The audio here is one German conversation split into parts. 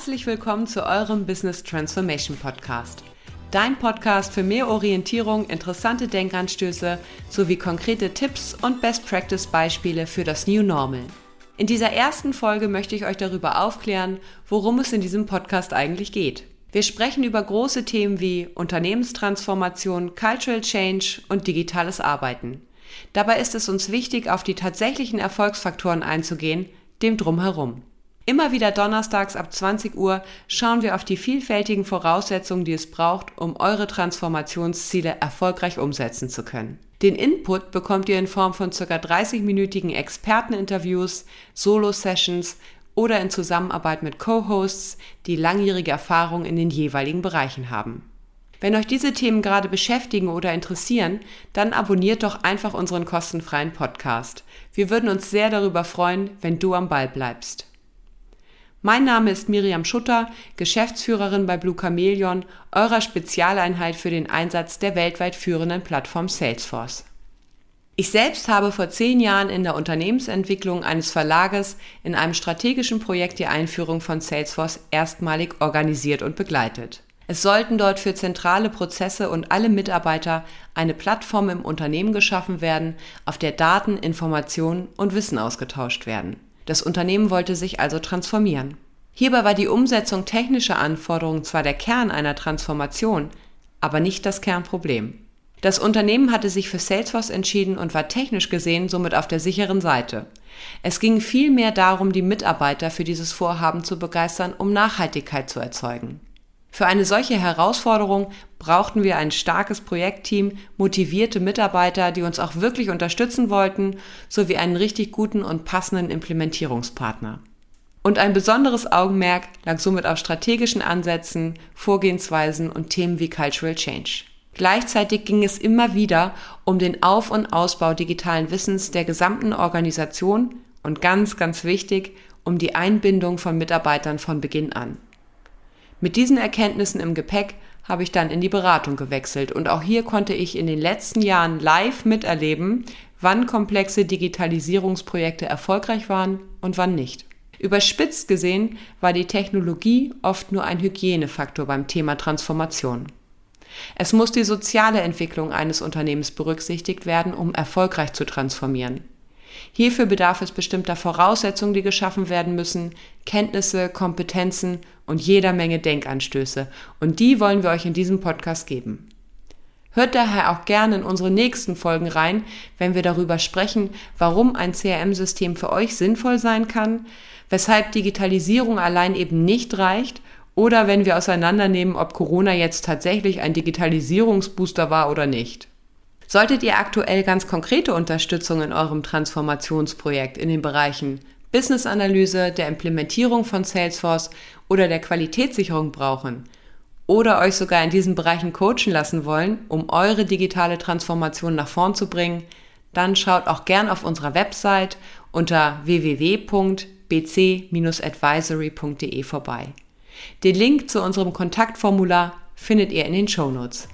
herzlich willkommen zu eurem Business Transformation Podcast. Dein Podcast für mehr Orientierung, interessante Denkanstöße sowie konkrete Tipps und Best Practice Beispiele für das New Normal. In dieser ersten Folge möchte ich euch darüber aufklären, worum es in diesem Podcast eigentlich geht. Wir sprechen über große Themen wie Unternehmenstransformation, Cultural Change und digitales Arbeiten. Dabei ist es uns wichtig, auf die tatsächlichen Erfolgsfaktoren einzugehen, dem Drumherum. Immer wieder donnerstags ab 20 Uhr schauen wir auf die vielfältigen Voraussetzungen, die es braucht, um eure Transformationsziele erfolgreich umsetzen zu können. Den Input bekommt ihr in Form von ca. 30-minütigen Experteninterviews, Solo-Sessions oder in Zusammenarbeit mit Co-Hosts, die langjährige Erfahrung in den jeweiligen Bereichen haben. Wenn euch diese Themen gerade beschäftigen oder interessieren, dann abonniert doch einfach unseren kostenfreien Podcast. Wir würden uns sehr darüber freuen, wenn du am Ball bleibst. Mein Name ist Miriam Schutter, Geschäftsführerin bei Blue Chameleon, eurer Spezialeinheit für den Einsatz der weltweit führenden Plattform Salesforce. Ich selbst habe vor zehn Jahren in der Unternehmensentwicklung eines Verlages in einem strategischen Projekt die Einführung von Salesforce erstmalig organisiert und begleitet. Es sollten dort für zentrale Prozesse und alle Mitarbeiter eine Plattform im Unternehmen geschaffen werden, auf der Daten, Informationen und Wissen ausgetauscht werden. Das Unternehmen wollte sich also transformieren. Hierbei war die Umsetzung technischer Anforderungen zwar der Kern einer Transformation, aber nicht das Kernproblem. Das Unternehmen hatte sich für Salesforce entschieden und war technisch gesehen somit auf der sicheren Seite. Es ging vielmehr darum, die Mitarbeiter für dieses Vorhaben zu begeistern, um Nachhaltigkeit zu erzeugen. Für eine solche Herausforderung brauchten wir ein starkes Projektteam, motivierte Mitarbeiter, die uns auch wirklich unterstützen wollten, sowie einen richtig guten und passenden Implementierungspartner. Und ein besonderes Augenmerk lag somit auf strategischen Ansätzen, Vorgehensweisen und Themen wie Cultural Change. Gleichzeitig ging es immer wieder um den Auf- und Ausbau digitalen Wissens der gesamten Organisation und ganz, ganz wichtig, um die Einbindung von Mitarbeitern von Beginn an. Mit diesen Erkenntnissen im Gepäck habe ich dann in die Beratung gewechselt und auch hier konnte ich in den letzten Jahren live miterleben, wann komplexe Digitalisierungsprojekte erfolgreich waren und wann nicht. Überspitzt gesehen war die Technologie oft nur ein Hygienefaktor beim Thema Transformation. Es muss die soziale Entwicklung eines Unternehmens berücksichtigt werden, um erfolgreich zu transformieren. Hierfür bedarf es bestimmter Voraussetzungen, die geschaffen werden müssen, Kenntnisse, Kompetenzen und jeder Menge Denkanstöße. Und die wollen wir euch in diesem Podcast geben. Hört daher auch gerne in unsere nächsten Folgen rein, wenn wir darüber sprechen, warum ein CRM-System für euch sinnvoll sein kann, weshalb Digitalisierung allein eben nicht reicht oder wenn wir auseinandernehmen, ob Corona jetzt tatsächlich ein Digitalisierungsbooster war oder nicht. Solltet ihr aktuell ganz konkrete Unterstützung in eurem Transformationsprojekt in den Bereichen Business-Analyse, der Implementierung von Salesforce oder der Qualitätssicherung brauchen oder euch sogar in diesen Bereichen coachen lassen wollen, um eure digitale Transformation nach vorn zu bringen, dann schaut auch gern auf unserer Website unter www.bc-advisory.de vorbei. Den Link zu unserem Kontaktformular findet ihr in den Show Notes.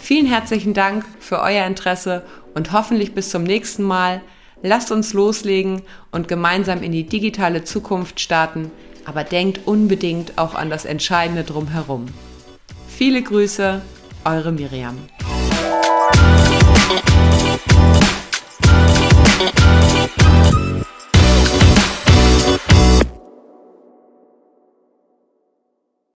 Vielen herzlichen Dank für euer Interesse und hoffentlich bis zum nächsten Mal. Lasst uns loslegen und gemeinsam in die digitale Zukunft starten, aber denkt unbedingt auch an das Entscheidende drumherum. Viele Grüße, eure Miriam.